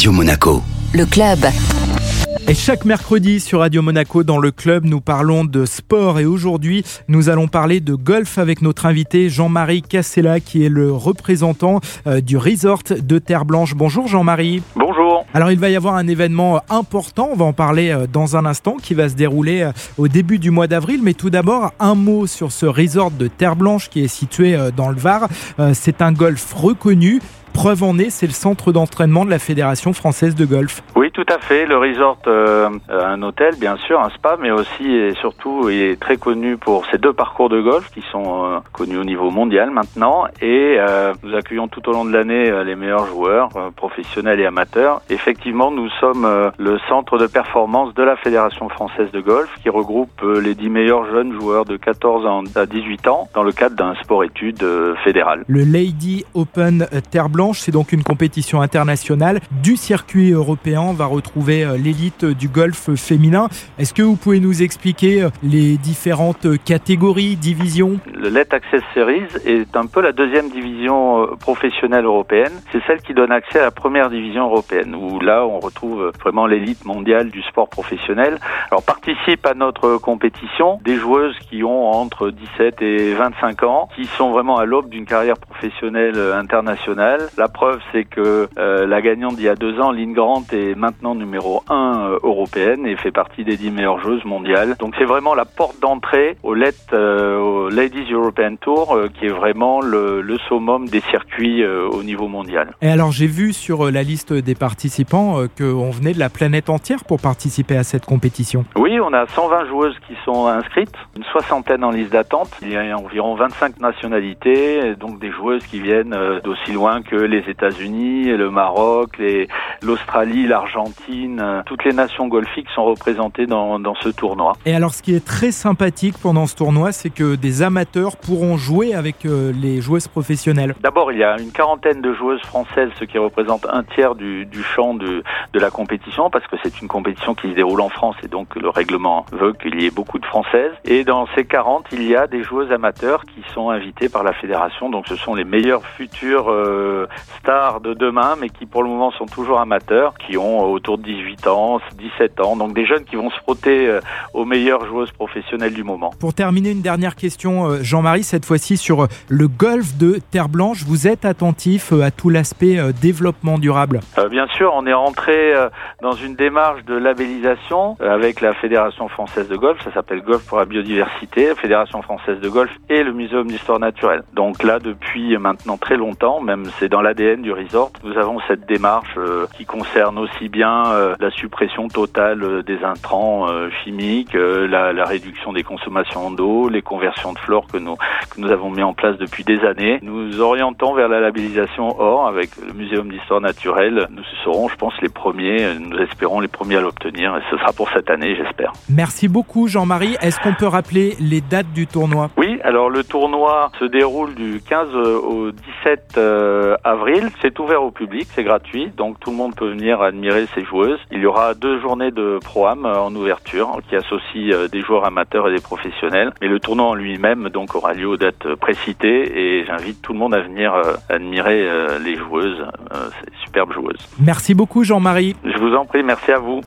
Radio Monaco. Le club. Et chaque mercredi sur Radio Monaco dans le club, nous parlons de sport et aujourd'hui, nous allons parler de golf avec notre invité Jean-Marie Cassella qui est le représentant euh, du resort de Terre Blanche. Bonjour Jean-Marie. Bonjour. Alors il va y avoir un événement euh, important, on va en parler euh, dans un instant, qui va se dérouler au début du mois d'avril. Mais tout d'abord, un mot sur ce resort de Terre Blanche qui est situé dans le Var. C'est un golf reconnu Preuve en est, c'est le centre d'entraînement de la Fédération française de golf. Oui, tout à fait. Le resort, euh, un hôtel, bien sûr, un spa, mais aussi et surtout, il est très connu pour ses deux parcours de golf qui sont euh, connus au niveau mondial maintenant. Et euh, nous accueillons tout au long de l'année les meilleurs joueurs, professionnels et amateurs. Effectivement, nous sommes le centre de performance de la Fédération française de golf qui regroupe les dix meilleurs jeunes joueurs de 14 ans à 18 ans dans le cadre d'un sport-études fédéral. Le Lady Open Terre C'est donc une compétition internationale du circuit européen. On va retrouver euh, l'élite du golf féminin. Est-ce que vous pouvez nous expliquer euh, les différentes catégories, divisions? Le Let Access Series est un peu la deuxième division euh, professionnelle européenne. C'est celle qui donne accès à la première division européenne, où là on retrouve vraiment l'élite mondiale du sport professionnel. Alors participent à notre compétition des joueuses qui ont entre 17 et 25 ans, qui sont vraiment à l'aube d'une carrière professionnelle internationale. La preuve, c'est que euh, la gagnante d'il y a deux ans, Lynn Grant, est maintenant numéro un euh, européenne et fait partie des dix meilleures joueuses mondiales. Donc c'est vraiment la porte d'entrée au, Let, euh, au Ladies European Tour, qui est vraiment le, le summum des circuits au niveau mondial. Et alors j'ai vu sur la liste des participants qu'on venait de la planète entière pour participer à cette compétition. Oui, on a 120 joueuses qui sont inscrites, une soixantaine en liste d'attente. Il y a environ 25 nationalités, donc des joueuses qui viennent d'aussi loin que les États-Unis, le Maroc, l'Australie, l'Argentine, euh, toutes les nations golfiques sont représentées dans, dans ce tournoi. Et alors, ce qui est très sympathique pendant ce tournoi, c'est que des amateurs pourront jouer avec euh, les joueuses professionnelles. D'abord, il y a une quarantaine de joueuses françaises, ce qui représente un tiers du, du champ de, de la compétition, parce que c'est une compétition qui se déroule en France et donc le règlement veut qu'il y ait beaucoup de françaises. Et dans ces 40, il y a des joueuses amateurs qui sont invitées par la fédération, donc ce sont les meilleurs futurs euh, stars de demain, mais qui pour le moment sont toujours amateurs, qui ont autour de 18 ans, 17 ans, donc des jeunes qui vont se frotter euh, aux meilleures joueuses professionnelles du moment. Pour terminer, une dernière question, euh, Jean-Marie, cette fois-ci sur euh, le golf de Terre Blanche. Vous êtes attentif à tout l'aspect développement durable? Bien sûr, on est rentré dans une démarche de labellisation avec la Fédération française de golf, ça s'appelle Golf pour la biodiversité, la Fédération française de golf et le Muséum d'histoire naturelle. Donc là, depuis maintenant très longtemps, même c'est dans l'ADN du resort. Nous avons cette démarche euh, qui concerne aussi bien euh, la suppression totale euh, des intrants chimiques, la, la, réduction des consommations d'eau, les conversions de flore que nous, que nous avons mis en place depuis des années. Nous orientons vers la labellisation or avec le Muséum d'histoire naturelle. Nous serons, je pense, les premiers, nous espérons les premiers à l'obtenir et ce sera pour cette année, j'espère. Merci beaucoup Jean-Marie. Est-ce qu'on peut rappeler les dates du tournoi? Oui, alors le tournoi se déroule du 15 au 17 avril. C'est ouvert au public, c'est gratuit, donc tout le monde peut venir admirer ces joueuses. Il y aura deux journées de pro-am en ouverture qui associent euh, des joueurs amateurs et des professionnels. Mais le tournoi en lui-même donc aura lieu aux dates précitées et j'invite tout le monde à venir euh, admirer euh, les joueuses, ces superbes joueuses. Merci beaucoup Jean-Marie. Je vous en prie, merci à vous.